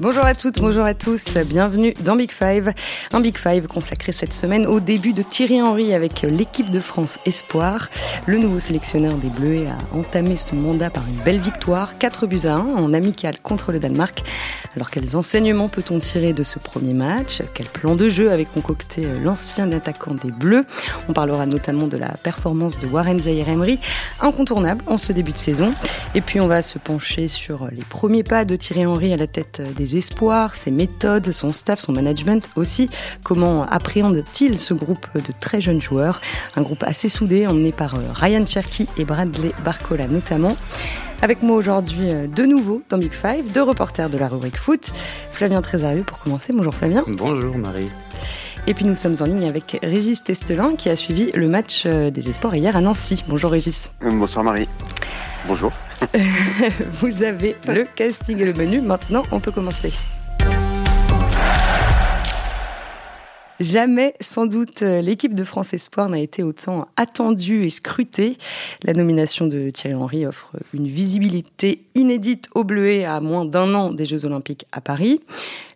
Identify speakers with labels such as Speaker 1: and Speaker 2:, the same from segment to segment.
Speaker 1: Bonjour à toutes, bonjour à tous, bienvenue dans Big Five. Un Big Five consacré cette semaine au début de Thierry Henry avec l'équipe de France Espoir. Le nouveau sélectionneur des Bleus a entamé son mandat par une belle victoire, 4 buts à 1 en amical contre le Danemark. Alors quels enseignements peut-on tirer de ce premier match? Quel plan de jeu avait concocté l'ancien attaquant des Bleus? On parlera notamment de la performance de Warren Zaïre-Emery, incontournable en ce début de saison. Et puis on va se pencher sur les premiers pas de Thierry Henry à la tête des espoirs, ses méthodes, son staff, son management aussi. Comment appréhende-t-il ce groupe de très jeunes joueurs? Un groupe assez soudé, emmené par euh, Ryan Cherky et Bradley Barcola notamment. Avec moi aujourd'hui, euh, de nouveau dans Big Five, deux reporters de la rubrique foot. Flavien Trésarieux pour commencer. Bonjour Flavien.
Speaker 2: Bonjour Marie.
Speaker 1: Et puis nous sommes en ligne avec Régis Testelin qui a suivi le match euh, des espoirs hier à Nancy. Bonjour Régis.
Speaker 3: Bonsoir Marie. Bonjour.
Speaker 1: Vous avez le casting et le menu. Maintenant, on peut commencer. Jamais, sans doute, l'équipe de France Espoir n'a été autant attendue et scrutée. La nomination de Thierry Henry offre une visibilité inédite au Bleuet à moins d'un an des Jeux Olympiques à Paris.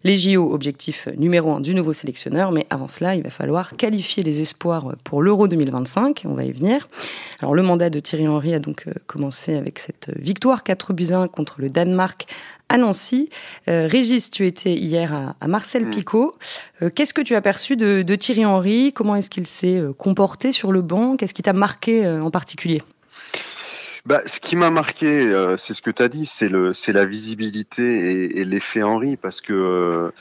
Speaker 1: Les JO, objectif numéro un du nouveau sélectionneur, mais avant cela, il va falloir qualifier les espoirs pour l'Euro 2025, on va y venir. Alors le mandat de Thierry Henry a donc commencé avec cette victoire 4 buts 1 contre le Danemark à Nancy. Euh, Régis, tu étais hier à, Marcel. Picot. Euh, qu'est-ce que tu as perçu de, Thierry Henry? Comment est-ce qu'il s'est euh, comporté sur le banc? Qu'est-ce qui t'a marqué en particulier?
Speaker 3: Bah, ce qui m'a marqué, c'est ce que tu as dit, c'est le, c'est la visibilité et, l'effet Henry, parce que,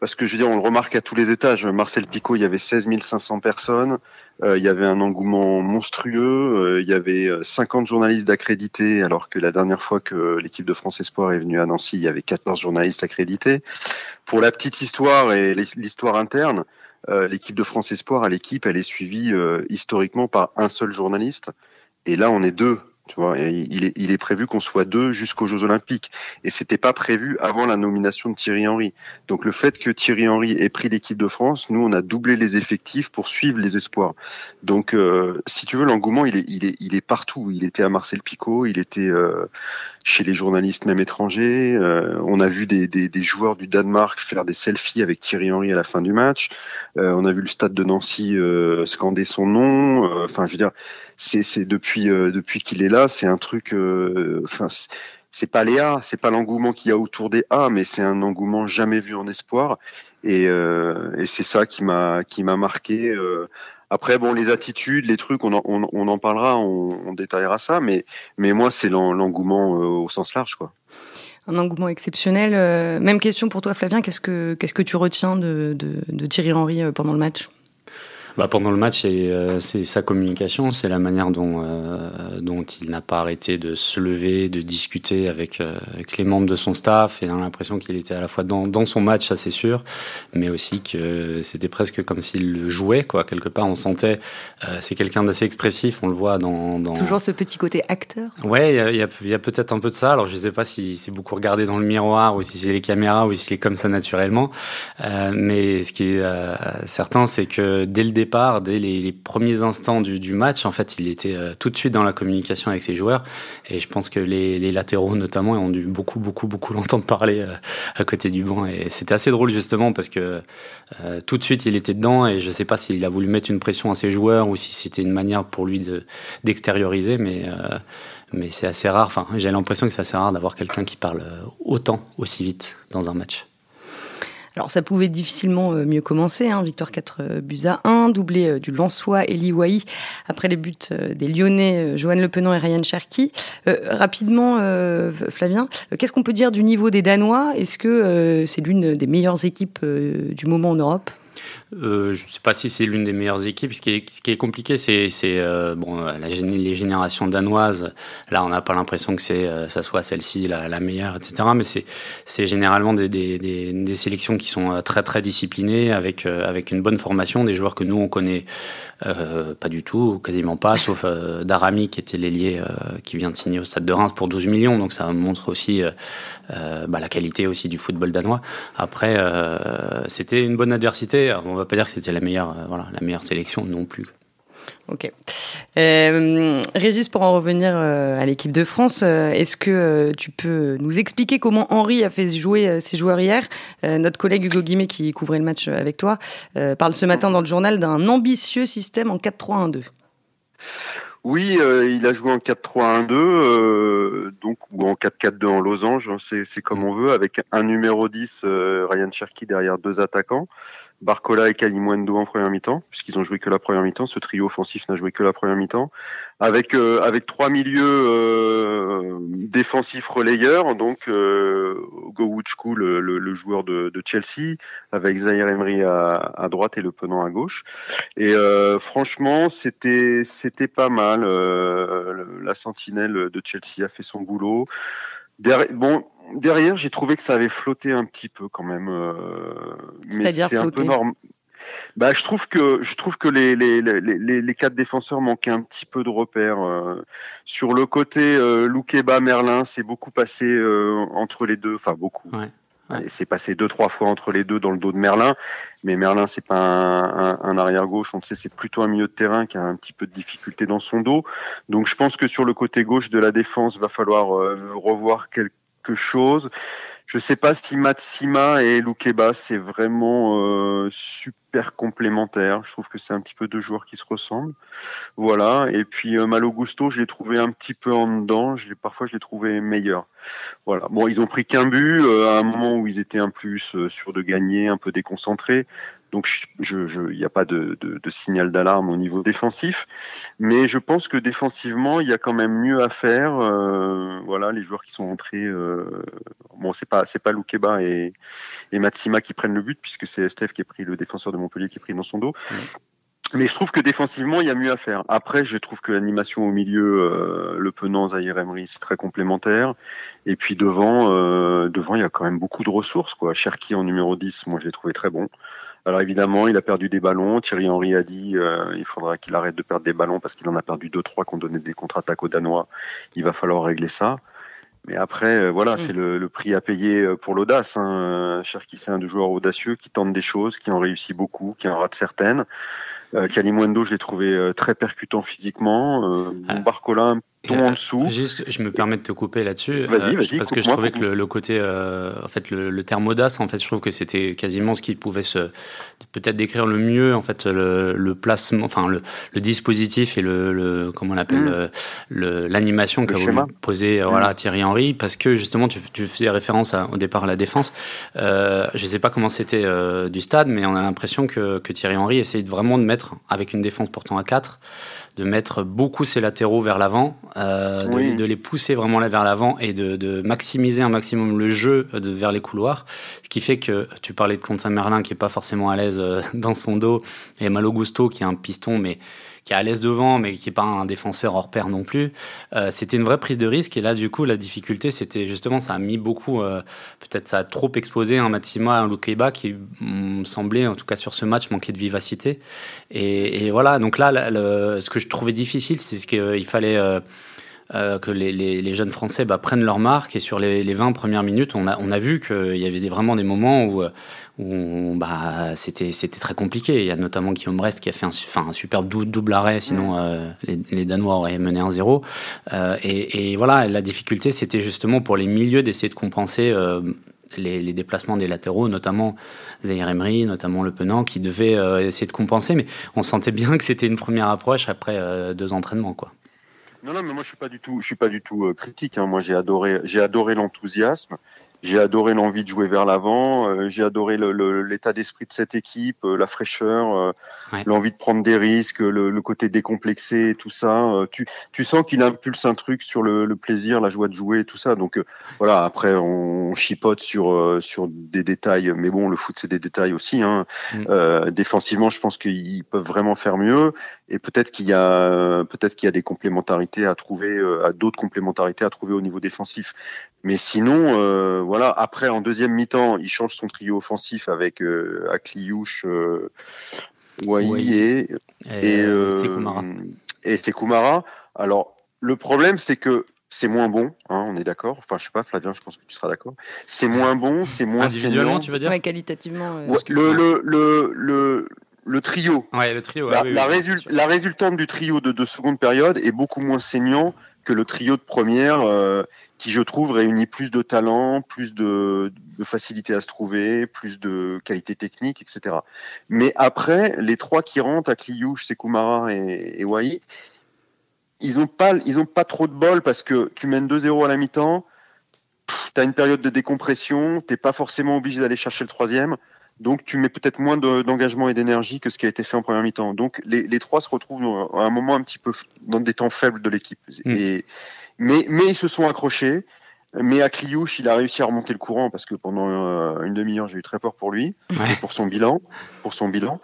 Speaker 3: parce que je veux dire, on le remarque à tous les étages. Marcel Picot, il y avait 16 500 personnes. Euh, il y avait un engouement monstrueux. Euh, il y avait 50 euh, journalistes accrédités, alors que la dernière fois que l'équipe de France Espoir est venue à Nancy, il y avait 14 journalistes accrédités. Pour la petite histoire et l'histoire interne, l'équipe de France Espoir, à l'équipe, elle est suivie historiquement par un seul journaliste. Et là, on est deux tu vois, il, est, prévu qu'on soit deux jusqu'aux Jeux Olympiques. Et c'était pas prévu avant la nomination de Thierry Henry. Donc le fait que Thierry Henry ait pris l'équipe de France, nous on a doublé les effectifs pour suivre les espoirs. Donc euh, si tu veux, l'engouement il est, partout. Il était à Marcel Picot, il était euh, chez les journalistes même étrangers. Euh, on a vu des, joueurs du Danemark faire des selfies avec Thierry Henry à la fin du match. on a vu le stade de Nancy scander son nom. Enfin, je veux dire c'est depuis qu'il est là, c'est un truc. Euh, enfin, c'est pas les A, c'est pas l'engouement qu'il y a autour des A, mais c'est un engouement jamais vu en espoir. Et, euh, c'est ça qui m'a qui m'a marqué. Après, bon, les attitudes, les trucs, on en, on, on en parlera, on, on, détaillera ça, mais, mais moi, c'est l'engouement au sens large, quoi.
Speaker 1: Un engouement exceptionnel. même question pour toi, Flavien. Qu'est-ce que, qu'est-ce que tu retiens de, de, de Thierry Henry pendant le match?
Speaker 2: Bah, pendant le match, euh, c'est sa communication, c'est la manière dont, euh, dont il n'a pas arrêté de se lever, de discuter avec, euh, avec les membres de son staff. Et on a l'impression qu'il était à la fois dans, dans son match, ça c'est sûr, mais aussi que c'était presque comme s'il le jouait. Quoi. Quelque part, on sentait, c'est quelqu'un d'assez expressif, on le voit dans, dans...
Speaker 1: Toujours ce petit côté acteur
Speaker 2: Ouais, il y a, y a peut-être un peu de ça. Alors je ne sais pas si c'est beaucoup regardé dans le miroir ou si c'est les caméras ou si c'est comme ça naturellement. mais ce qui est certain, c'est que dès le départ, dès les, premiers instants du, match, en fait, il était euh, tout de suite dans la communication avec ses joueurs. Et je pense que les, latéraux, notamment, ont dû beaucoup, beaucoup, beaucoup l'entendre parler euh, à côté du banc. Et c'était assez drôle, justement, parce que euh, tout de suite, il était dedans. Et je ne sais pas s'il a voulu mettre une pression à ses joueurs ou si c'était une manière pour lui d'extérioriser. mais mais c'est assez rare. Enfin, j'ai l'impression que c'est assez rare d'avoir quelqu'un qui parle autant, aussi vite dans un match.
Speaker 1: Alors ça pouvait difficilement euh, mieux commencer, hein. victoire 4 euh, buts à 1, doublé euh, du Lançois Eli Wahi après les buts des Lyonnais Johan Lepenant et Ryan Cherky. rapidement, Flavien, qu'est-ce qu'on peut dire du niveau des Danois? Est-ce que c'est l'une des meilleures équipes du moment en Europe?
Speaker 2: Euh, je ne sais pas si c'est l'une des meilleures équipes. Ce qui est, compliqué, c'est euh, bon, les générations danoises. Là, on n'a pas l'impression que c'est euh, ça soit celle-ci la, meilleure, etc. Mais c'est généralement des, sélections qui sont très très disciplinées, avec avec une bonne formation, des joueurs que nous on connaît pas du tout, quasiment pas, sauf Darami qui était l'ailier qui vient de signer au Stade de Reims pour 12 millions. Donc ça montre aussi bah, la qualité aussi du football danois. Après, c'était une bonne adversité on va pas dire que c'était la meilleure, euh, voilà, la meilleure sélection non plus.
Speaker 1: Ok. Euh, Régis, pour en revenir euh, à l'équipe de France, euh, est-ce que tu peux nous expliquer comment Henri a fait jouer ses joueurs hier? Notre collègue Hugo Guimet, qui couvrait le match avec toi, parle ce matin dans le journal d'un ambitieux système en 4-3-1-2.
Speaker 3: Oui, il a joué en 4-3-1-2, donc ou en 4-4-2 en losange, hein, c'est comme on veut, avec un numéro 10, Ryan Cherky derrière deux attaquants. Barcola et Kalimwendo en première mi-temps, puisqu'ils ont joué que la première mi-temps. Ce trio offensif n'a joué que la première mi-temps, avec euh, avec trois milieux euh, défensifs relayeurs, donc euh, Gowuchku, le, le, joueur de, de, Chelsea, avec Zaire Emery à, à, droite et Le Penant à gauche. Et euh, franchement, c'était c'était pas mal. la sentinelle de Chelsea a fait son boulot. bon, derrière, j'ai trouvé que ça avait flotté un petit peu quand même. Euh,
Speaker 1: mais c'est un peu normal.
Speaker 3: Bah, je trouve que je trouve que les les, les, les quatre défenseurs manquaient un petit peu de repères euh. sur le côté euh, Loukeba Merlin, c'est beaucoup passé euh, entre les deux, enfin beaucoup. Ouais. C'est passé deux trois fois entre les deux dans le dos de Merlin, mais Merlin c'est pas un, un, un, arrière gauche, on sait c'est plutôt un milieu de terrain qui a un petit peu de difficulté dans son dos. Donc je pense que sur le côté gauche de la défense, va falloir revoir quelques chose. Je sais pas si Matsima et Lukeba c'est vraiment euh, super complémentaire. Je trouve que c'est un petit peu deux joueurs qui se ressemblent. Voilà. Et puis euh, Malo Gusto, je l'ai trouvé un petit peu en dedans. Parfois je l'ai trouvé meilleur. Voilà. Bon, ils ont pris qu'un but euh, à un moment où ils étaient un plus euh, sur de gagner, un peu déconcentrés. Donc, il n'y a pas de, de, de signal d'alarme au niveau défensif, mais je pense que défensivement, il y a quand même mieux à faire. Euh, voilà, les joueurs qui sont entrés, euh, bon, c'est pas c'est pas Loukeba et, et Matsima qui prennent le but, puisque c'est Estef qui a pris le défenseur de Montpellier qui est pris dans son dos. Mais je trouve que défensivement, il y a mieux à faire. Après, je trouve que l'animation au milieu, euh, le Penant, Zahir Emery, c'est très complémentaire. Et puis devant, euh, devant, il y a quand même beaucoup de ressources. Quoi. Cherki en numéro 10, moi, je l'ai trouvé très bon. Alors évidemment, il a perdu des ballons. Thierry Henry a dit euh, il faudra qu'il arrête de perdre des ballons parce qu'il en a perdu deux trois qu'on donnait des contre-attaques aux Danois. Il va falloir régler ça. Mais après, euh, voilà, mm. c'est le, le, prix à payer euh, pour l'audace. Hein. Cherki, c'est un joueur audacieux qui tente des choses, qui en réussit beaucoup, qui en rate certaines. Euh, Kalimwendo, je l'ai trouvé euh, très percutant physiquement. Euh, ah. Barcola, ton en dessous.
Speaker 2: Juste, je me permets de te couper là-dessus.
Speaker 3: Vas-y, vas-y.
Speaker 2: Parce que je trouvais que le, côté, en fait, le, le, terme audace, en fait, je trouve que c'était quasiment ce qui pouvait se peut-être décrire le mieux, en fait, le, le placement, enfin, le, dispositif et le, comment on appelle, mm. l'animation qu'a voulu poser, mm. voilà, Thierry Henry, parce que justement, tu, tu faisais référence à, au départ à la défense. Euh, je sais pas comment c'était du stade, mais on a l'impression que, que Thierry Henry essaye vraiment de mettre avec une défense portant à 4, de mettre beaucoup ses latéraux vers l'avant, euh, de, les pousser vraiment vers l'avant et de, maximiser un maximum le jeu de, vers les couloirs. Ce qui fait que tu parlais de Saint Merlin qui est pas forcément à l'aise euh, dans son dos et Malo Gusto qui est un piston mais qui est à l'aise devant, mais qui n'est pas un défenseur hors pair non plus. Euh, c'était une vraie prise de risque. Et là, du coup, la difficulté, c'était justement, ça a mis beaucoup, euh, peut-être ça a trop exposé un Matsima, un Lukeba qui me semblait, en tout cas sur ce match, manquer de vivacité. Et, voilà, donc là, ce que je trouvais difficile, c'est qu'il fallait. Euh, euh, que les, les, les, jeunes Français bah, prennent leur marque. Et sur les, les 20 premières minutes, on a, on a vu qu'il y avait des, vraiment des moments où, où bah, c'était, très compliqué. Il y a notamment Guillaume Brest qui a fait un, enfin, un superbe double arrêt, sinon euh, les, Danois auraient mené un 0 euh, et, et, voilà, la difficulté, c'était justement pour les milieux d'essayer de compenser. Euh, les, les, déplacements des latéraux, notamment Zahir Emery, notamment Le Penant, qui devaient euh, essayer de compenser, mais on sentait bien que c'était une première approche après euh, deux entraînements. Quoi.
Speaker 3: Non, non, mais moi je suis pas du tout, je suis pas du tout euh, critique. Hein. Moi j'ai adoré, j'ai adoré l'enthousiasme. J'ai adoré l'envie de jouer vers l'avant. Euh, j'ai adoré l'état d'esprit de cette équipe, euh, la fraîcheur, euh, l'envie de prendre des risques, le, le, côté décomplexé, tout ça. tu, tu sens qu'il impulse un truc sur le, le, plaisir, la joie de jouer, tout ça. Donc voilà. Après, on, chipote sur sur des détails, mais bon, le foot c'est des détails aussi. Hein. Mm. défensivement, je pense qu'ils peuvent vraiment faire mieux. Et peut-être qu'il y a peut-être qu'il y a des complémentarités à trouver, à d'autres complémentarités à trouver au niveau défensif. Mais sinon voilà. Après, en deuxième mi-temps, il change son trio offensif avec euh, Akliouche, euh, et, et, euh, et, Alors, le problème, c'est que c'est moins bon, hein, on est d'accord. Enfin, je sais pas, Flavien, je pense que tu seras d'accord. C'est moins bon, c'est moins
Speaker 2: individuellement, tu veux dire?
Speaker 1: Ouais, qualitativement.
Speaker 3: Euh, le, le, le, le le trio.
Speaker 2: Ouais, le trio.
Speaker 3: La, la, la, résultante du trio de, de, seconde période est beaucoup moins saignant que le trio de première, euh, qui je trouve réunit plus de talent, plus de, de, facilité à se trouver, plus de qualité technique, etc. Mais après, les trois qui rentrent, Akliouche, Sekoumara et, et Wai, ils ont pas, ils ont pas trop de bol parce que tu mènes 2-0 à la mi-temps, tu as une période de décompression, t'es pas forcément obligé d'aller chercher le troisième. Donc tu mets peut-être moins d'engagement et d'énergie que ce qui a été fait en première mi-temps. Donc les, les, trois se retrouvent à un moment un petit peu dans des temps faibles de l'équipe. Mm. Mais mais ils se sont accrochés. Mais à Cliouche, il a réussi à remonter le courant parce que pendant euh, une demi-heure, j'ai eu très peur pour lui, ouais. pour son bilan, pour son bilan.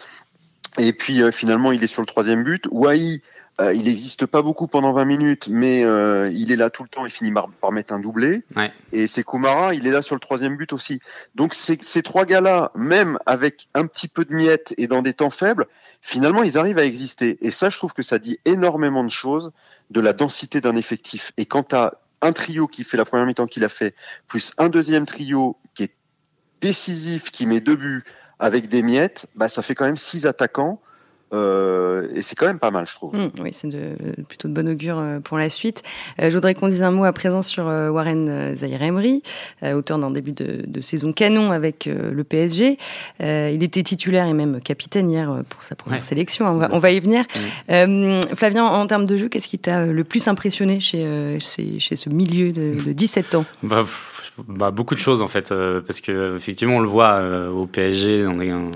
Speaker 3: Et puis euh, finalement, il est sur le troisième but. Wai, euh, il n'existe pas beaucoup pendant 20 minutes, mais euh, il est là tout le temps. Il finit par, par mettre un doublé.
Speaker 2: Ouais.
Speaker 3: Et c'est Kumara, il est là sur le troisième but aussi. Donc ces trois gars-là, même avec un petit peu de miettes et dans des temps faibles, finalement, ils arrivent à exister. Et ça, je trouve que ça dit énormément de choses de la densité d'un effectif. Et quand tu as un trio qui fait la première mi-temps qu'il a fait, plus un deuxième trio qui est décisif, qui met deux buts avec des miettes, bah, ça fait quand même six attaquants euh, et c'est quand même pas mal, je trouve.
Speaker 1: Mmh, oui, c'est de, plutôt de bon augure euh, pour la suite. Euh, je voudrais qu'on dise un mot à présent sur euh, Warren euh, Zahir Emery, auteur d'un début de, de, saison canon avec le PSG. il était titulaire et même capitaine hier pour sa première ouais. sélection. On va, on va y venir. Mmh. Flavien, en termes de jeu, qu'est-ce qui t'a le plus impressionné chez, chez, chez, ce milieu de, de 17 ans?
Speaker 2: Bah, bah, beaucoup de choses en fait, parce que effectivement on le voit au PSG dans un,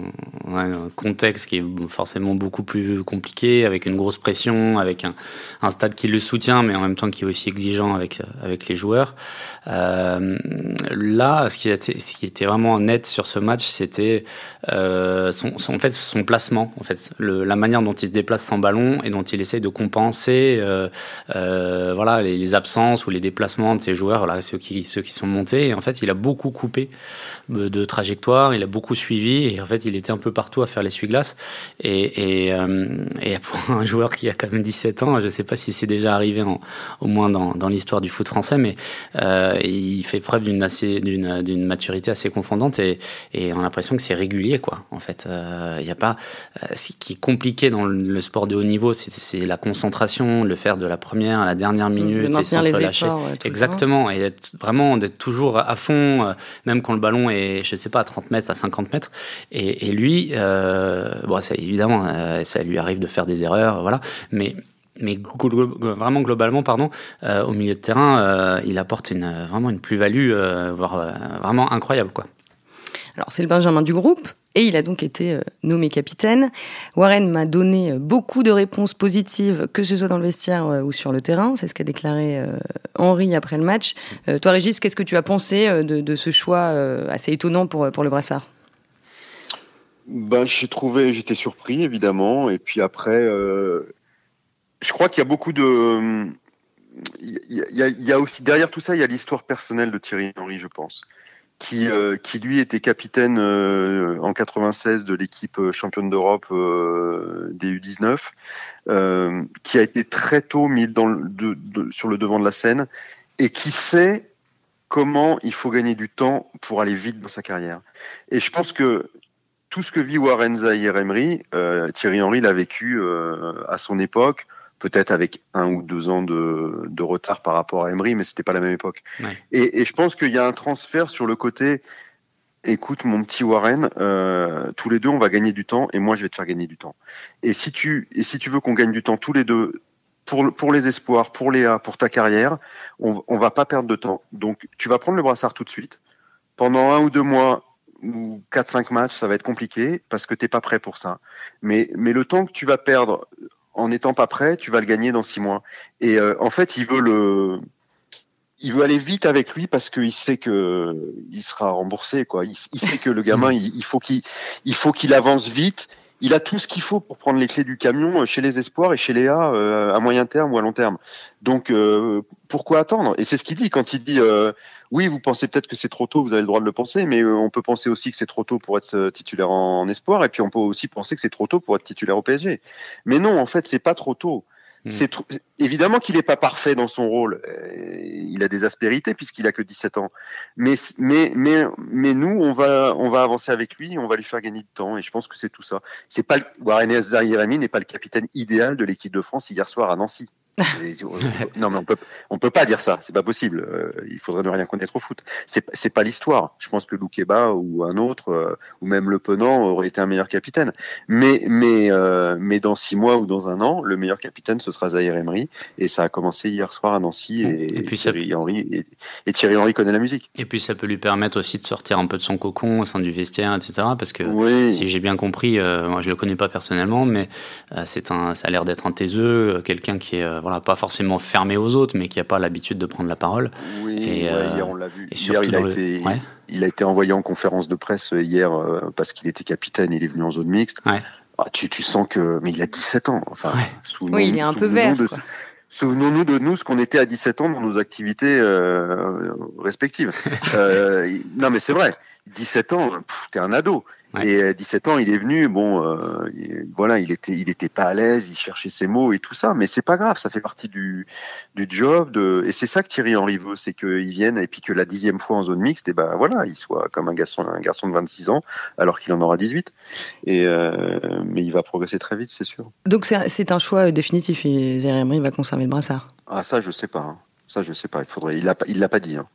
Speaker 2: un contexte qui est forcément beaucoup plus compliqué, avec une grosse pression, avec un, stade qui le soutient, mais en même temps qui est aussi exigeant avec, avec les joueurs. Euh, là, ce qui, était, ce qui était vraiment net sur ce match, c'était euh, son, en fait, son placement, en fait, la manière dont il se déplace sans ballon et dont il essaye de compenser euh, euh voilà, les, absences ou les déplacements de ses joueurs, voilà, ceux, qui, ceux qui sont montés. Et en fait, il a beaucoup coupé de, de trajectoire, il a beaucoup suivi et en fait, il était un peu partout à faire l'essuie-glace. Et, et, euh, et, pour un joueur qui a quand même 17 ans, je ne sais pas si c'est déjà arrivé en, au moins dans, dans l'histoire du foot français, mais euh, il fait preuve d'une assez d'une d'une maturité assez confondante et, et on a l'impression que c'est régulier quoi. En fait, il euh, n'y a pas ce qui est compliqué dans le sport de haut niveau, c'est la concentration, le faire de la première à la dernière minute
Speaker 1: et sans
Speaker 2: se
Speaker 1: relâcher. Efforts,
Speaker 2: Exactement, et être, vraiment d'être toujours à fond, même quand le ballon est, je sais pas, à 30 mètres, à 50 mètres. Et, et lui, bon, ça évidemment, euh, ça lui arrive de faire des erreurs, voilà, mais mais vraiment globalement, pardon, euh, au milieu de terrain, euh, il apporte une, vraiment une plus-value, voire vraiment incroyable, quoi.
Speaker 1: Alors c'est le Benjamin du groupe. Et il a donc été nommé capitaine. Warren m'a donné beaucoup de réponses positives, que ce soit dans le vestiaire ou sur le terrain. C'est ce qu'a déclaré Henri après le match. toi, Régis, qu'est-ce que tu as pensé de, ce choix assez étonnant pour le brassard?
Speaker 3: Ben, j'ai trouvé, j'étais surpris évidemment, et puis après, euh, je crois qu'il y a beaucoup de, il y, a, aussi derrière tout ça, il y a l'histoire personnelle de Thierry Henry, je pense, qui, euh, qui lui était capitaine euh, en 96 de l'équipe championne d'Europe des U19, euh, qui a été très tôt mis sur le devant de la scène et qui sait comment il faut gagner du temps pour aller vite dans sa carrière. Et je pense que tout ce que vit Warren Zahir Emery, euh, Thierry Henry l'a vécu euh, à son époque, peut-être avec un ou deux ans de, de, retard par rapport à Emery, mais c'était pas la même époque.
Speaker 2: Ouais.
Speaker 3: Et, et, je pense qu'il y a un transfert sur le côté. Écoute, mon petit Warren, euh, tous les deux, on va gagner du temps, et moi, je vais te faire gagner du temps. Et si tu, et si tu veux qu'on gagne du temps tous les deux, pour, pour les espoirs, pour Léa, pour ta carrière, on, on va pas perdre de temps. Donc, tu vas prendre le brassard tout de suite. Pendant un ou deux mois, ou 4-5 matchs, ça va être compliqué parce que t'es pas prêt pour ça. Mais, mais le temps que tu vas perdre en n'étant pas prêt, tu vas le gagner dans 6 mois. Et euh, en fait, il veut le, il veut aller vite avec lui parce qu'il sait que il sera remboursé, quoi. Il, il sait que le gamin, il, il faut qu'il, il faut qu'il avance vite. Il a tout ce qu'il faut pour prendre les clés du camion chez les espoirs et chez Léa euh, à moyen terme ou à long terme. Donc euh, pourquoi attendre? Et c'est ce qu'il dit quand il dit euh, oui, vous pensez peut-être que c'est trop tôt, vous avez le droit de le penser, mais euh, on peut penser aussi que c'est trop tôt pour être euh, titulaire en, en, espoir, et puis on peut aussi penser que c'est trop tôt pour être titulaire au PSG. Mais non, en fait, c'est pas trop tôt. Mm. C'est évidemment qu'il n'est pas parfait dans son rôle. Euh, il a des aspérités puisqu'il a que 17 ans. Mais nous on va on va avancer avec lui, on va lui faire gagner du temps et je pense que c'est tout ça. C'est pas Warren Zahirami n'est pas le capitaine idéal de l'équipe de France hier soir à Nancy. Non, mais on peut, on peut pas dire ça. C'est pas possible. Euh, il faudrait ne rien connaître au foot. C'est, c'est pas l'histoire. Je pense que Loukeba ou un autre, euh, ou même Le Penant aurait été un meilleur capitaine. Mais, mais, euh, mais dans six mois ou dans un an, le meilleur capitaine ce sera Zahir Emery. Et ça a commencé hier soir à Nancy. Et, puis Thierry Henry, et, Thierry Henry connaît la musique.
Speaker 2: Et puis ça peut lui permettre aussi de sortir un peu de son cocon au sein du vestiaire, etc. Parce que si j'ai bien compris, moi je le connais pas personnellement, mais c'est un, ça a l'air d'être un taiseux, quelqu'un qui est pas forcément fermé aux autres, mais qui n'a pas l'habitude de prendre la parole.
Speaker 3: Oui, et, euh, hier on l'a vu. hier, il, a été, il, a été, envoyé en conférence de presse euh, hier euh, parce qu'il était capitaine, il est venu en zone mixte. Ah, tu, tu, sens que, mais il a 17 ans. Enfin,
Speaker 1: oui, il est un peu vert.
Speaker 3: Souvenons-nous de nous ce qu'on était à 17 ans dans nos activités respectives. non, mais c'est vrai. 17 ans, t'es un ado. Et à 17 ans, il est venu, bon, euh, voilà, il était, il était pas à l'aise, il cherchait ses mots et tout ça, mais c'est pas grave, ça fait partie du, du job. De, et c'est ça que Thierry Henry veut, c'est qu'il vienne et puis que la dixième fois en zone mixte, et ben voilà, il soit comme un garçon, un garçon de 26 ans, alors qu'il en aura 18. Et euh, mais il va progresser très vite, c'est sûr.
Speaker 1: Donc c'est un choix définitif. Et Thierry Henry va conserver le brassard.
Speaker 3: Ah ça, je sais pas. Hein. Ça, je sais pas. Il faudrait. Il l'a, il l'a pas dit. Hein.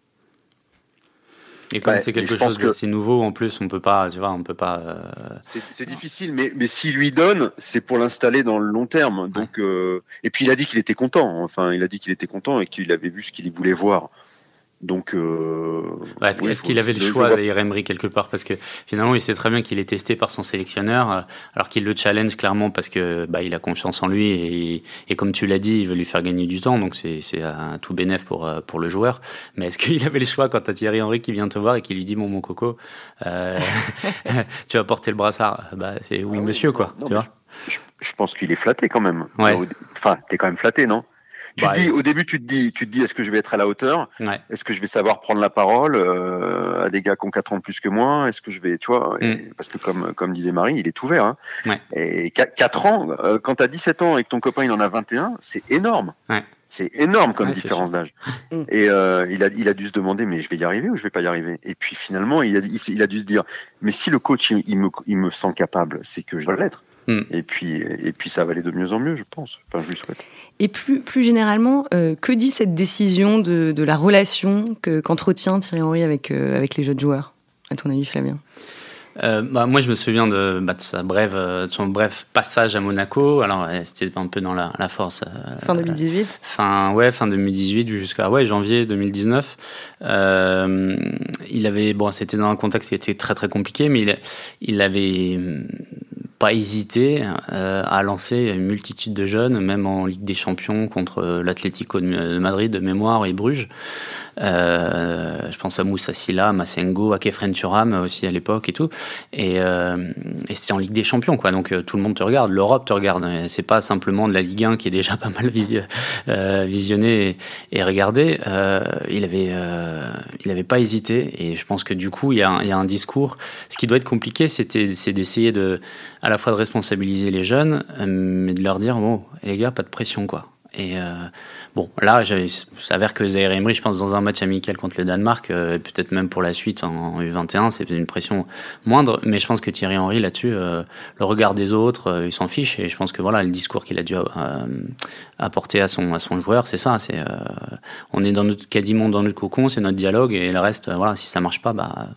Speaker 2: Et comme c'est quelque chose d'assez nouveau, en plus, on peut pas, tu vois, on peut pas. Euh,
Speaker 3: c'est difficile, mais, mais s'il lui donne, c'est pour l'installer dans le long terme. Donc, euh, et puis il a dit qu'il était content. Enfin, il a dit qu'il était content et qu'il avait vu ce qu'il voulait voir. Donc, euh,
Speaker 2: est-ce qu'il avait le choix d'ailleurs Emery quelque part Parce que finalement, il sait très bien qu'il est testé par son sélectionneur, euh, alors qu'il le challenge clairement parce que bah, il a confiance en lui et, et comme tu l'as dit, il veut lui faire gagner du temps, donc c'est un tout bénéf pour, euh, pour le joueur. Mais est-ce qu'il avait le choix quand as Thierry Henry qui vient te voir et qui lui dit Bon, mon coco, euh, tu vas porter le brassard? Bah, C'est oui, ah monsieur, quoi. tu vois
Speaker 3: je, je, pense qu'il est flatté quand même. Ouais. Enfin, t'es quand même flatté, non? Tu dis, au début, tu te dis, tu te dis, est-ce que je vais être à la hauteur? Est-ce que je vais savoir prendre la parole euh, à des gars qui ont 4 ans de plus que moi? Est-ce que je vais, tu vois mm. Parce que comme comme disait Marie, il est ouvert. Hein. Ouais. Et 4 ans, euh, quand tu as 17 ans et que ton copain il en a 21, c'est énorme. Ouais. C'est énorme comme différence d'âge. Mm. Et euh, il, a, il a dû se demander, mais je vais y arriver ou je vais pas y arriver? Et puis finalement, il a, il, a dû se dire, mais si le coach il, me, il me sent capable, c'est que je dois l'être. Mm. Et, puis, et puis ça va aller de mieux en mieux, je pense. Enfin, je lui souhaite.
Speaker 1: Et plus, plus généralement, euh, que dit cette décision de, de la relation qu'entretient Thierry Henry avec, euh, avec les jeunes joueurs, à ton avis, Flavien?
Speaker 2: Euh, bah, moi, je me souviens de, bah, de sa brève, de son bref passage à Monaco. Alors, c'était un peu dans la, la force.
Speaker 1: fin 2018
Speaker 2: Fin, ouais, fin 2018 jusqu'à ouais, janvier 2019. il avait, bon, c'était dans un contexte qui était très très compliqué, mais il, il avait pas hésité euh, à lancer une multitude de jeunes, même en Ligue des Champions contre l'Atlético de Madrid de mémoire et Bruges. Euh, je pense à Moussa Silla, Massengo, à Kefren Turam aussi à l'époque et tout. Et, euh, c'est en Ligue des Champions, quoi. Donc euh, tout le monde te regarde, l'Europe te regarde. C'est pas simplement de la Ligue 1 qui est déjà pas mal euh, visionné et, et regardé. il avait, il avait pas hésité. Et je pense que du coup, il y a, un discours. Ce qui doit être compliqué, c'était, c'est d'essayer de, à la fois de responsabiliser les jeunes, mais de leur dire, bon, les gars, pas de pression, quoi. Et bon, là, il s'avère que Zaire Emery, je pense, dans un match amical contre le Danemark, euh, peut-être même pour la suite en, U21, c'est une pression moindre. Mais je pense que Thierry Henry, là-dessus, euh, le regard des autres, il s'en fiche. Et je pense que voilà, le discours qu'il a dû apporter à son, à son joueur, c'est ça. C'est, on est dans notre, quasiment dans notre cocon, c'est notre dialogue. Et le reste, voilà, si ça marche pas, bah,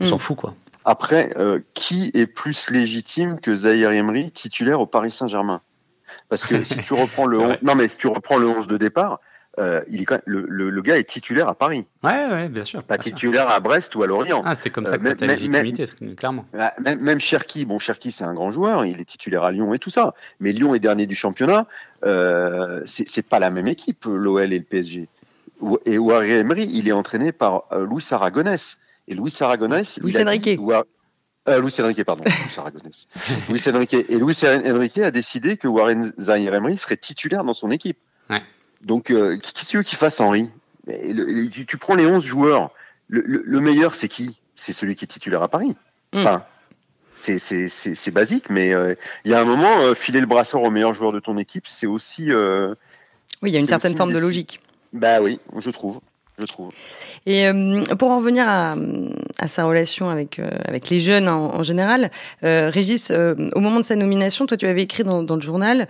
Speaker 2: on s'en mm. fout, quoi.
Speaker 3: Après, qui est plus légitime que Zaire Emery, titulaire au Paris Saint-Germain? Parce que si tu reprends le 11, non mais si tu reprends le 11 de départ, euh, il est le, le, gars est titulaire à Paris.
Speaker 2: Ouais, ouais, bien sûr.
Speaker 3: Pas titulaire à Brest ou à Lorient.
Speaker 2: Ah, c'est comme ça que euh, tu as légitimité, clairement.
Speaker 3: Bah, même, même Cherki, bon, Cherki, c'est un grand joueur, il est titulaire à Lyon et tout ça. Mais Lyon est dernier du championnat. Euh, c'est pas la même équipe, l'OL et le PSG. Et Ouari Emery, il est entraîné par euh, Louis Aragonès. Et Louis Aragonès.
Speaker 1: Louis Enrique.
Speaker 3: Euh, Louis Enrique, pardon. Louis Enrique. Et Louis Enrique a décidé que Warren Zahir Emery serait titulaire dans son équipe. Ouais. Donc, euh, qui tu veux qu'il fasse Henri tu, prends les 11 joueurs. Le, meilleur, c'est qui? C'est celui qui est titulaire à Paris. Hmm. Enfin, c'est basique, mais euh, il y a un moment, euh, filer le brassard au meilleur joueur de ton équipe, c'est aussi.
Speaker 1: oui, il y a une certaine forme de logique.
Speaker 3: Bah oui, je trouve je trouve.
Speaker 1: Et euh, pour en revenir à, sa relation avec, euh, avec les jeunes en, général, euh, Régis, au moment de sa nomination, toi tu avais écrit dans, le journal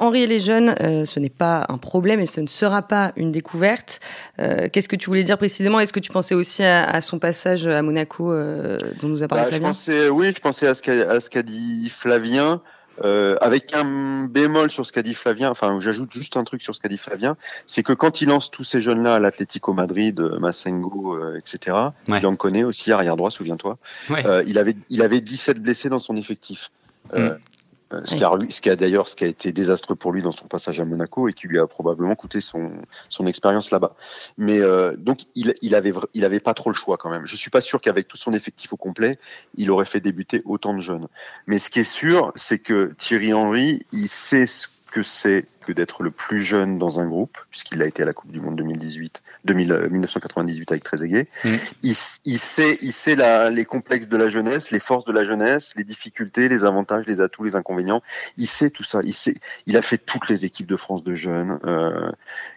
Speaker 1: Henri et les jeunes, ce n'est pas un problème et ce ne sera pas une découverte. Qu'est-ce que tu voulais dire précisément? Est-ce que tu pensais aussi à, son passage à Monaco dont nous a parlé bah, Flavien?
Speaker 3: je pensais, Oui, je pensais à ce qu'a dit Flavien. Euh, avec un bémol sur ce qu'a dit Flavien, enfin j'ajoute juste un truc sur ce qu'a dit Flavien, c'est que quand il lance tous ces jeunes-là à l'Atlético Madrid, euh, Massengo, euh, etc., il en connaît aussi arrière droit, souviens-toi. Euh, il avait il avait 17 blessés dans son effectif. Mm. Ce, qui a, ce qui a d'ailleurs ce qui a été désastreux pour lui dans son passage à Monaco et qui lui a probablement coûté son son expérience là-bas. Mais euh, donc il, il avait il avait pas trop le choix quand même. Je suis pas sûr qu'avec tout son effectif au complet, il aurait fait débuter autant de jeunes. Mais ce qui est sûr, c'est que Thierry Henry, il sait ce que c'est que d'être le plus jeune dans un groupe, puisqu'il a été à la Coupe du Monde 2018, 2000, 1998 avec Trezeguet. Mm. Il, il, sait, il sait la, les complexes de la jeunesse, les forces de la jeunesse, les difficultés, les avantages, les atouts, les inconvénients. Il sait tout ça. Il sait, il a fait toutes les équipes de France de jeunes. Euh,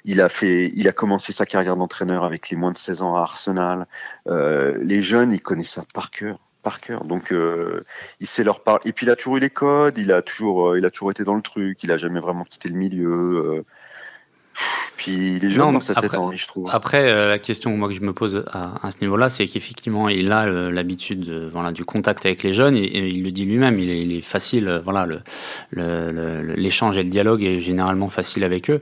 Speaker 3: il a fait, il a commencé sa carrière d'entraîneur avec les moins de 16 ans à Arsenal. Euh, les jeunes, il connaît ça par cœur par cœur. Donc, euh, il sait leur parler. Et puis, il a toujours eu les codes. Il a toujours, euh, il a toujours été dans le truc. Il a jamais vraiment quitté le milieu. Euh. Puis les gens dans sa tête envie, je trouve.
Speaker 2: Après, la question moi que je me pose à, ce niveau-là, c'est qu'effectivement, il a l'habitude voilà, du contact avec les jeunes et, il le dit lui-même. Il est, il est, facile, voilà, l'échange le, et le dialogue est généralement facile avec eux.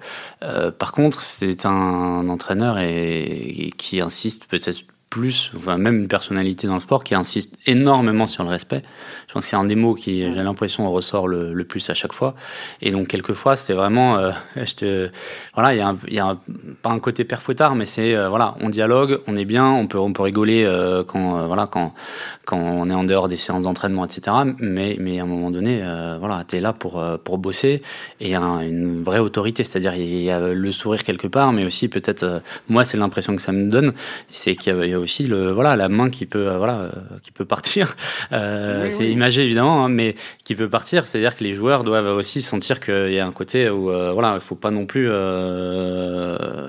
Speaker 2: par contre, c'est un, entraîneur et qui insiste peut-être plus, enfin même une personnalité dans le sport qui insiste énormément sur le respect. Je pense que c'est un des mots qui, j'ai l'impression, ressort le, plus à chaque fois. Et donc quelquefois, c'était vraiment, euh, je te, voilà, il y a, un, y a pas un côté père mais c'est euh, voilà, on dialogue, on est bien, on peut, on peut rigoler euh, quand, voilà, quand, quand on est en dehors des séances d'entraînement, etc. Mais, mais à un moment donné, voilà, t'es là pour, pour bosser et il y a une vraie autorité, c'est-à-dire il y a le sourire quelque part, mais aussi peut-être, moi c'est l'impression que ça me donne, c'est qu'il y a aussi le voilà la main qui peut euh, voilà euh, qui peut partir. Euh, c'est imagé évidemment, hein, mais qui peut partir. C'est-à-dire que les joueurs doivent aussi sentir qu'il y a un côté où voilà il faut pas non plus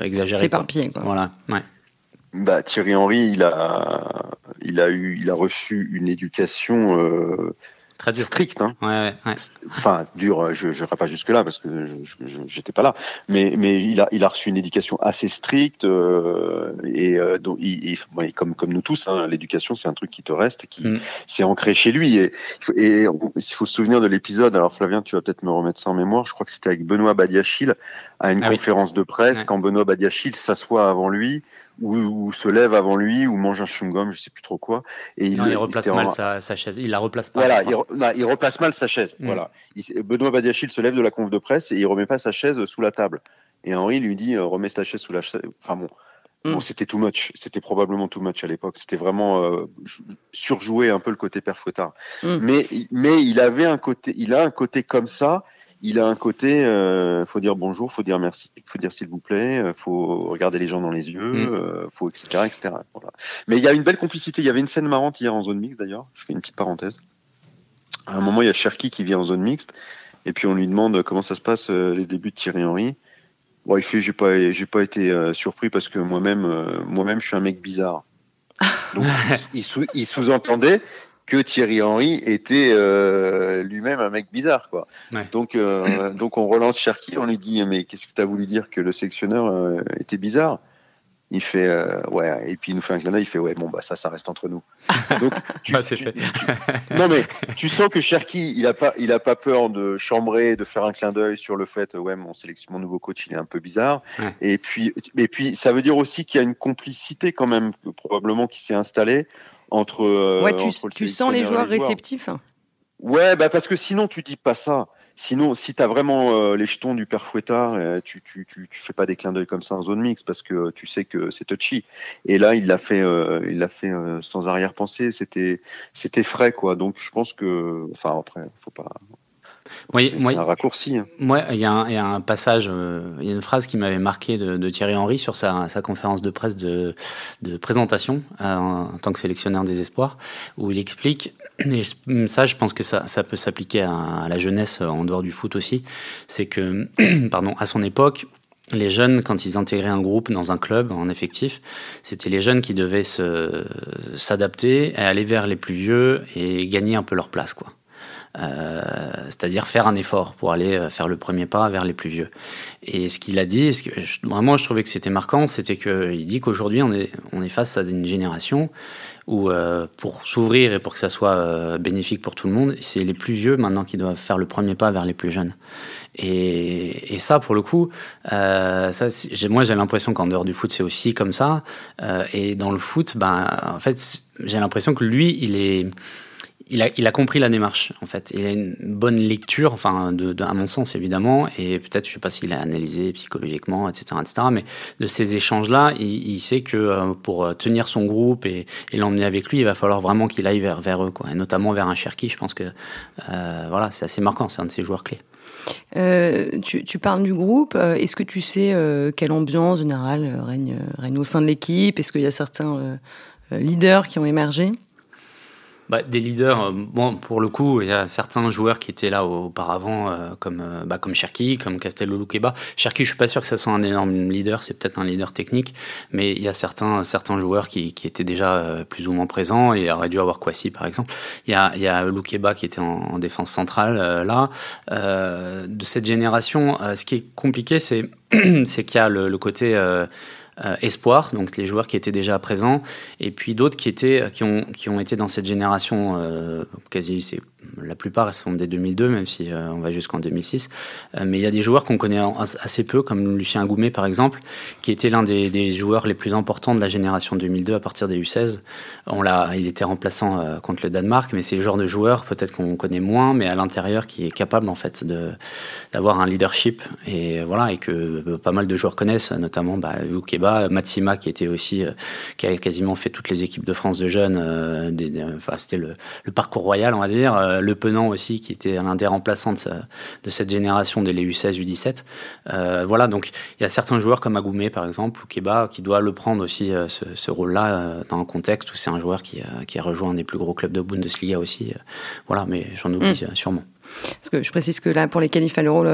Speaker 2: exagérer.
Speaker 1: C'est par pied.
Speaker 2: Voilà. Ouais.
Speaker 3: Bah, Thierry Henry, il a, il a eu, il a reçu une éducation
Speaker 2: Très dur.
Speaker 3: Strict, hein.
Speaker 2: Ouais, ouais.
Speaker 3: Enfin, dur, je n'irai pas jusque-là parce que je j'étais pas là. Mais, mais il, a, il a reçu une éducation assez stricte euh, et euh, donc, il, comme, comme nous tous, hein, l'éducation c'est un truc qui te reste, qui mm. c'est ancré chez lui. Et, et il faut se souvenir de l'épisode. Alors Flavien, tu vas peut-être me remettre ça en mémoire. Je crois que c'était avec Benoît Badiachil à une ah conférence de presse quand Benoît Badiachil s'assoit avant lui ou, se lève avant lui, ou mange un chewing-gum, je sais plus trop quoi.
Speaker 2: Et il, non, il replace mal sa, chaise. Il la replace pas.
Speaker 3: Voilà, il, replace mal sa chaise. Mm. Voilà. Benoît Badiachil se lève de la conf de presse et il remet pas sa chaise sous la table. Et Henri lui dit euh, remets ta chaise sous la chaise. Enfin bon. Mm. Bon, c'était too much. C'était probablement too much à l'époque. C'était vraiment euh, surjouer un peu le côté père mm. Mais, mais il avait un côté, il a un côté comme ça il a un côté, euh, faut dire bonjour, faut dire merci, faut dire s'il vous plaît, euh, faut regarder les gens dans les yeux, mm. euh, faut etc etc. Mais il y a une belle complicité. Il y avait une scène marrante hier en zone mixte d'ailleurs. Je fais une petite parenthèse. À un moment, il y a Cherki qui vient en zone mixte et puis on lui demande comment ça se passe euh, les débuts de Thierry Henry? Bon, il fait j'ai pas j'ai pas été surpris parce que moi-même moi-même je suis un mec bizarre. Donc il, il sous-entendait que Thierry Henry était euh, lui-même un mec bizarre, quoi. Donc, euh, donc on relance Cherki, on lui dit mais qu'est-ce que tu as voulu dire que le sectionneur euh, était bizarre? Il fait ouais, et puis il nous fait un clin d'œil, il fait ouais bon bah ça ça reste entre nous.
Speaker 2: Donc tu, bah, fait.
Speaker 3: non mais tu sens que Cherki il a pas il a pas peur de chambrer, de faire un clin d'œil sur le fait ouais mon sélection mon nouveau coach il est un peu bizarre. Et puis et puis ça veut dire aussi qu'il y a une complicité quand même probablement qui s'est installée entre. Euh,
Speaker 1: ouais, tu, sens les joueurs, réceptifs
Speaker 3: Ouais, bah parce que sinon tu dis pas ça. Sinon, si tu as vraiment euh, les jetons du père Fouettard, euh, tu, tu, tu, tu, fais pas des clins d'œil comme ça en zone mix parce que tu sais que c'est touchy. Et là, il l'a fait, il l'a fait sans arrière-pensée. C'était, c'était frais quoi. Donc, je pense que, enfin après, faut pas, c'est un raccourci. Hein.
Speaker 2: Moi, il y, a un passage, euh, il y a une phrase qui m'avait marqué de, Thierry Henry sur sa, conférence de presse de, présentation euh, en, tant que sélectionneur des espoirs, où il explique et ça, je pense que ça, ça peut s'appliquer à, la jeunesse en dehors du foot aussi. C'est que, pardon, à son époque, les jeunes, quand ils intégraient un groupe dans un club en effectif, c'était les jeunes qui devaient s'adapter et aller vers les plus vieux et gagner un peu leur place, quoi. Euh, c'est-à-dire faire un effort pour aller euh, faire le premier pas vers les plus vieux. Et ce qu'il a dit, ce que, vraiment je trouvais que c'était marquant, c'était qu'il dit qu'aujourd'hui on est, face à une génération où euh, pour s'ouvrir et pour que ça soit bénéfique pour tout le monde, c'est les plus vieux maintenant qui doivent faire le premier pas vers les plus jeunes. Et, ça, pour le coup, moi j'ai l'impression qu'en dehors du foot, c'est aussi comme ça. Et dans le foot, ben, en fait, j'ai l'impression que lui, il est il a, compris la démarche, en fait. Il a une bonne lecture, enfin, à mon sens, évidemment, et peut-être, je sais pas s'il a analysé psychologiquement, etc., etc., mais de ces échanges-là, il, sait que euh, pour tenir son groupe et, l'emmener avec lui, il va falloir vraiment qu'il aille vers, eux, quoi. Et notamment vers un Cherki, je pense que, euh, voilà, c'est assez marquant, c'est un de ses joueurs clés.
Speaker 1: Euh, tu, parles du groupe. Est-ce que tu sais quelle ambiance générale règne au sein de l'équipe? Est-ce qu'il y a certains leaders qui ont émergé?
Speaker 2: Bah, des leaders, euh, bon, pour le coup, il y a certains joueurs qui étaient là auparavant, euh, comme, euh, bah, comme Cherki, comme Castello Luqueba. Cherki, je suis pas sûr que ce soit un énorme leader, c'est peut-être un leader technique, mais il y a certains, certains joueurs qui, qui étaient déjà plus ou moins présents et auraient dû avoir Kwasi, par exemple. Il y a, il y a Luqueba qui était en, défense centrale, là. de cette génération, ce qui est compliqué, c'est, c'est qu'il y a le, le côté euh, espoir, donc les joueurs qui étaient déjà présents, et puis d'autres qui étaient, qui ont, qui ont été dans cette génération euh, quasi, c'est la plupart sont des 2002, même si euh, on va jusqu'en 2006. Euh, mais il y a des joueurs qu'on connaît assez peu, comme Lucien Goumet par exemple, qui était l'un des, joueurs les plus importants de la génération 2002 à partir des U16. On l'a, il était remplaçant euh, contre le Danemark, mais c'est le genre de joueur peut-être qu'on connaît moins, mais à l'intérieur qui est capable en fait d'avoir un leadership et voilà et que pas mal de joueurs connaissent, notamment bah, Keba, Matsima qui était aussi qui a quasiment fait toutes les équipes de France de jeunes. Enfin, c'était le, parcours royal, on va dire le Penant aussi, qui était l'un des remplaçants de, cette génération des U16, U17. Euh, voilà, donc il y a certains joueurs comme Agoumé, par exemple, ou Keba, qui doit le prendre aussi, euh, ce, rôle-là, euh, dans un contexte où c'est un joueur qui, qui, a rejoint un des plus gros clubs de Bundesliga aussi. voilà, mais j'en oublie mm. sûrement.
Speaker 1: Parce que je précise que là, pour les qualifs à l'Euro,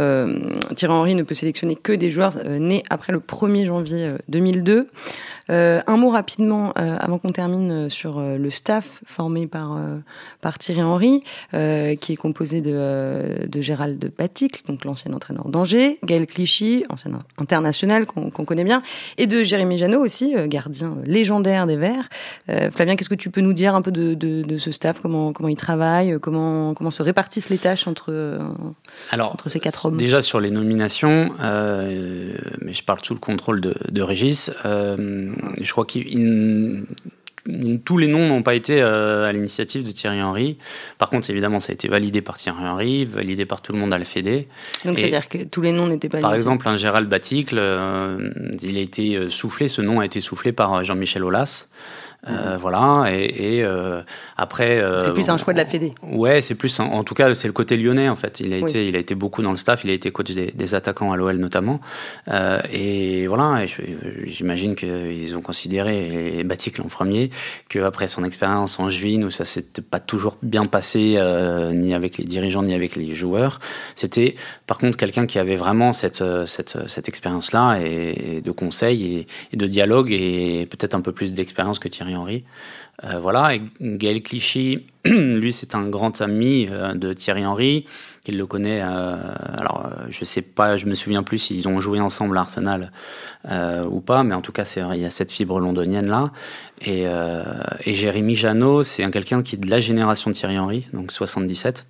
Speaker 1: Thierry Henry ne peut sélectionner que des joueurs nés après le 1er janvier 2002. Euh, un mot rapidement euh, avant qu'on termine euh, sur le staff formé par par Thierry Henry, qui est composé de, de Gérald Baticle, donc l'ancien entraîneur d'Angers, Gaël Clichy, ancien international qu'on connaît bien, et de Jérémy Janot aussi, gardien légendaire des Verts. Flavien, qu'est-ce que tu peux nous dire un peu de, de, de, ce staff, comment comment il travaille, comment comment se répartissent les tâches entre
Speaker 2: Alors,
Speaker 1: entre ces quatre hommes?
Speaker 2: Déjà sur les nominations, mais je parle sous le contrôle de, de Régis. Euh, je crois que tous les noms n'ont pas été euh, à l'initiative de Thierry Henry. Par contre, évidemment, ça a été validé par Thierry Henry, validé par tout le monde à la Fédé.
Speaker 1: Donc, c'est-à-dire que tous les noms n'étaient pas.
Speaker 2: Par exemple, un Gérald Baticle, euh, il a été soufflé, ce nom a été soufflé par Jean-Michel Aulas. Euh, voilà, et, et euh, après.
Speaker 1: Euh, c'est plus un choix de la Fédé.
Speaker 2: Ouais, c'est plus. En, tout cas, c'est le côté lyonnais en fait. Il a été, il a été beaucoup dans le staff. Il a été coach des, attaquants à l'OL notamment. et voilà, j'imagine qu'ils ont considéré et Baticle en premier qu'après son expérience en Juin où ça s'était pas toujours bien passé ni avec les dirigeants ni avec les joueurs, c'était par contre quelqu'un qui avait vraiment cette cette, cette expérience là et, de conseil et, et de dialogue et peut-être un peu plus d'expérience que Thierry Henry. Euh, voilà, et Gaël Clichy, lui, c'est un grand ami euh, de Thierry Henry, qu'il le connaît. Euh, alors, je sais pas, je me souviens plus s'ils ont joué ensemble à Arsenal ou pas, mais en tout cas, il y a cette fibre londonienne là. Et, et Jérémy Janot, c'est quelqu'un qui est de la génération de Thierry Henry, donc 77.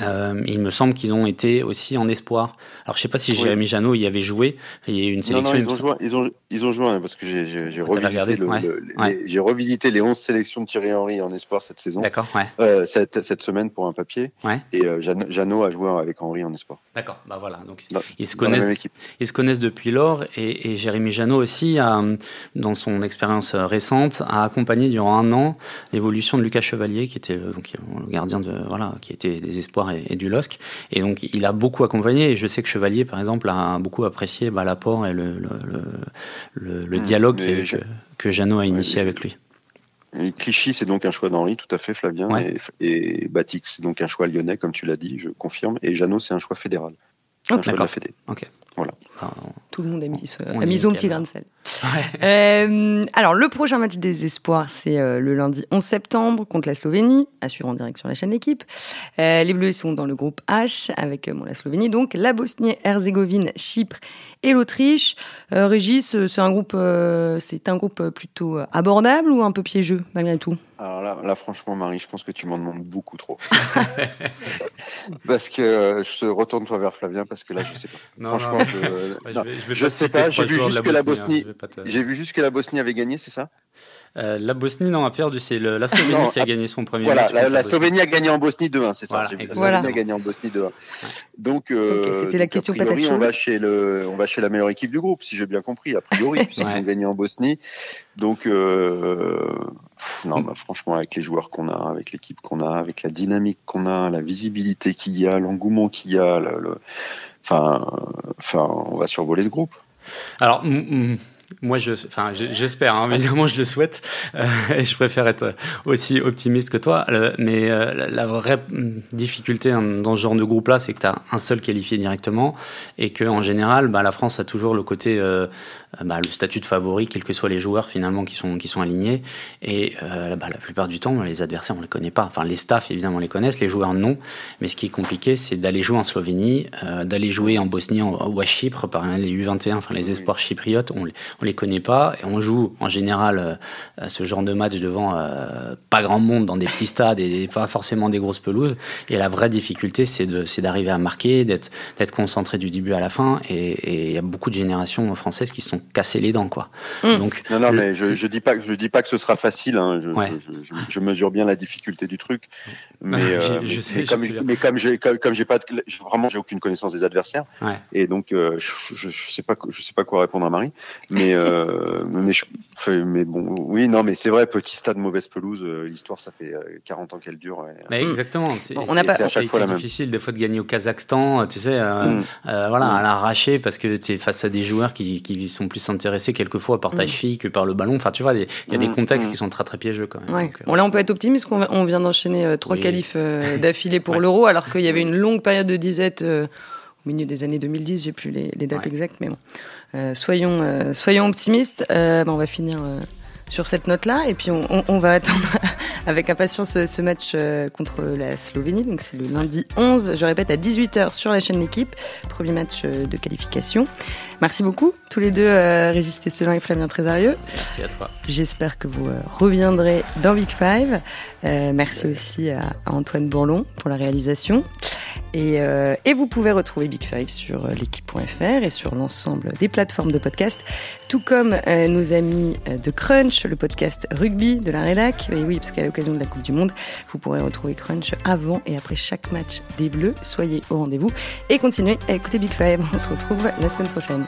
Speaker 2: Euh, il me semble qu'ils ont été aussi en espoir. Alors je sais pas si Jérémy Janot y avait joué. Il y a eu une sélection.
Speaker 3: Non, non, ils, ont joué, ils, ont, ils ont joué parce que j'ai revisité, le, les, revisité les 11 sélections de Thierry Henry en espoir cette saison.
Speaker 2: D'accord, ouais.
Speaker 3: Euh, cette, cette, semaine pour un papier. Et euh, Janot a joué avec Henry en espoir.
Speaker 2: D'accord, bah voilà. Donc ils, se connaissent, ils se connaissent depuis lors et, et Jérémy Janot aussi, a, dans son expérience récente, a accompagné durant un an l'évolution de Lucas Chevalier, qui était donc, le gardien de voilà, qui était des Espoir et, du LOSC. Et donc, il a beaucoup accompagné. Et je sais que Chevalier, par exemple, a beaucoup apprécié bah, l'apport et le, le, le, hmm. dialogue que, que, Jeannot a initié avec lui.
Speaker 3: Clichy, c'est donc un choix d'Henri, tout à fait, Flavien. Et, et Batik, c'est donc un choix lyonnais, comme tu l'as dit, je confirme. Et Jeannot, c'est un choix fédéral. un choix de la Fédé.
Speaker 2: Ok.
Speaker 3: Voilà.
Speaker 1: Tout le monde a mis, a mis son petit grain de sel. Euh, alors, le prochain match des espoirs, c'est euh, le lundi 11 septembre contre la Slovénie, assurant en direct sur la chaîne L'équipe. Euh, les Bleus sont dans le groupe H avec la Slovénie, donc la Bosnie-Herzégovine, Chypre et l'Autriche. Régis, c'est un groupe, c'est un groupe plutôt abordable ou un peu piégeux malgré tout?
Speaker 3: Alors là, là, franchement, Marie, je pense que tu m'en demandes beaucoup trop. parce que je te retourne toi vers Flavien parce que là, je sais pas. franchement, je, je, sais pas. J'ai vu juste que la Bosnie, hein, j'ai vu juste que la Bosnie avait gagné, c'est ça
Speaker 2: euh, la Bosnie, non, a perdu. C'est la Slovénie qui a gagné son premier
Speaker 3: voilà,
Speaker 2: match.
Speaker 3: La, la Slovénie a gagné en Bosnie 2-1, c'est ça.
Speaker 2: Voilà,
Speaker 3: la Slovénie a gagné en Bosnie 2-1. Donc, euh,
Speaker 1: c'était la question
Speaker 3: a priori, on va chez le, on va chez la meilleure équipe du groupe, si j'ai bien compris, a priori, puisqu'ils ont gagné en Bosnie. Donc, euh, non, bah, franchement, avec les joueurs qu'on a, avec l'équipe qu'on a, avec la dynamique qu'on a, la visibilité qu'il y a, l'engouement qu'il y a, le, enfin, enfin, on va survoler ce groupe.
Speaker 2: Alors, moi, je, enfin, j'espère, hein, évidemment, je le souhaite, euh, et je préfère être aussi optimiste que toi. mais euh, la, vraie difficulté dans ce genre de groupe-là, c'est que tu as un seul qualifié directement, et que en général, bah, la France a toujours le côté euh, euh, bah, le statut de favori, quels que soient les joueurs finalement qui sont, qui sont alignés. Et euh, bah, la plupart du temps, les adversaires, on les connaît pas. Enfin, les staffs, évidemment, on les connaissent, les joueurs, non. Mais ce qui est compliqué, c'est d'aller jouer en Slovénie, euh, d'aller jouer en Bosnie ou à Chypre, par les U21, enfin les espoirs chypriotes, on, on les connaît pas. Et on joue en général ce genre de match devant pas grand monde, dans des petits stades et pas forcément des grosses pelouses. Et la vraie difficulté, c'est d'arriver à marquer, d'être concentré du début à la fin. Et il y a beaucoup de générations françaises qui sont casser les dents, quoi.
Speaker 3: Mmh. Donc, non, non, mais je, je dis pas, je dis pas que ce sera facile. Hein. Je, je, je, mesure bien la difficulté du truc, mais, euh, mais, sais, comme, mais comme j'ai, comme, j'ai pas, vraiment, j'ai aucune connaissance des adversaires, et donc euh, je, sais pas, je sais pas quoi répondre à Marie, mais euh, mais, mais bon, oui, non, mais c'est vrai, petit stade, mauvaise pelouse, l'histoire, ça fait 40 ans qu'elle dure.
Speaker 2: mais exactement. C'est, on n'a pas. C'est difficile des fois de gagner au Kazakhstan, tu sais, mmh. voilà, à l'arracher parce que tu es face à des joueurs qui, qui sont plus s'intéresser quelquefois par ta mm. cheville que par le ballon. Enfin, tu vois, il y a des mm, contextes mm. qui sont très très piégeux quand même.
Speaker 1: bon, là, on peut être optimiste qu'on on vient d'enchaîner euh, trois qualifs euh, d'affilée pour l'Euro, alors qu'il y avait une longue période de disette euh, au milieu des années 2010. J'ai plus les, dates exactes, mais bon. soyons, soyons optimistes. Ben, on va finir sur cette note-là. Et puis on, on, va attendre avec impatience ce, ce match euh, contre la Slovénie. Donc c'est le lundi 11, je répète, à 18h sur la chaîne L'équipe. Premier match euh, de qualification. Merci beaucoup, tous les deux, euh, Régis Tesselin et Flavien Trésarieux.
Speaker 2: Merci à toi.
Speaker 1: J'espère que vous euh, reviendrez dans Big Five. merci aussi à, Antoine Bourlon pour la réalisation. Et, et, vous pouvez retrouver Big Five sur l'équipe.fr et sur l'ensemble des plateformes de podcast, tout comme nos amis de Crunch le podcast rugby de la Rédac. Et oui, parce qu'à l'occasion de la Coupe du Monde, vous pourrez retrouver Crunch avant et après chaque match des Bleus. Soyez au rendez-vous et continuez à écouter Big Five. On se retrouve la semaine prochaine.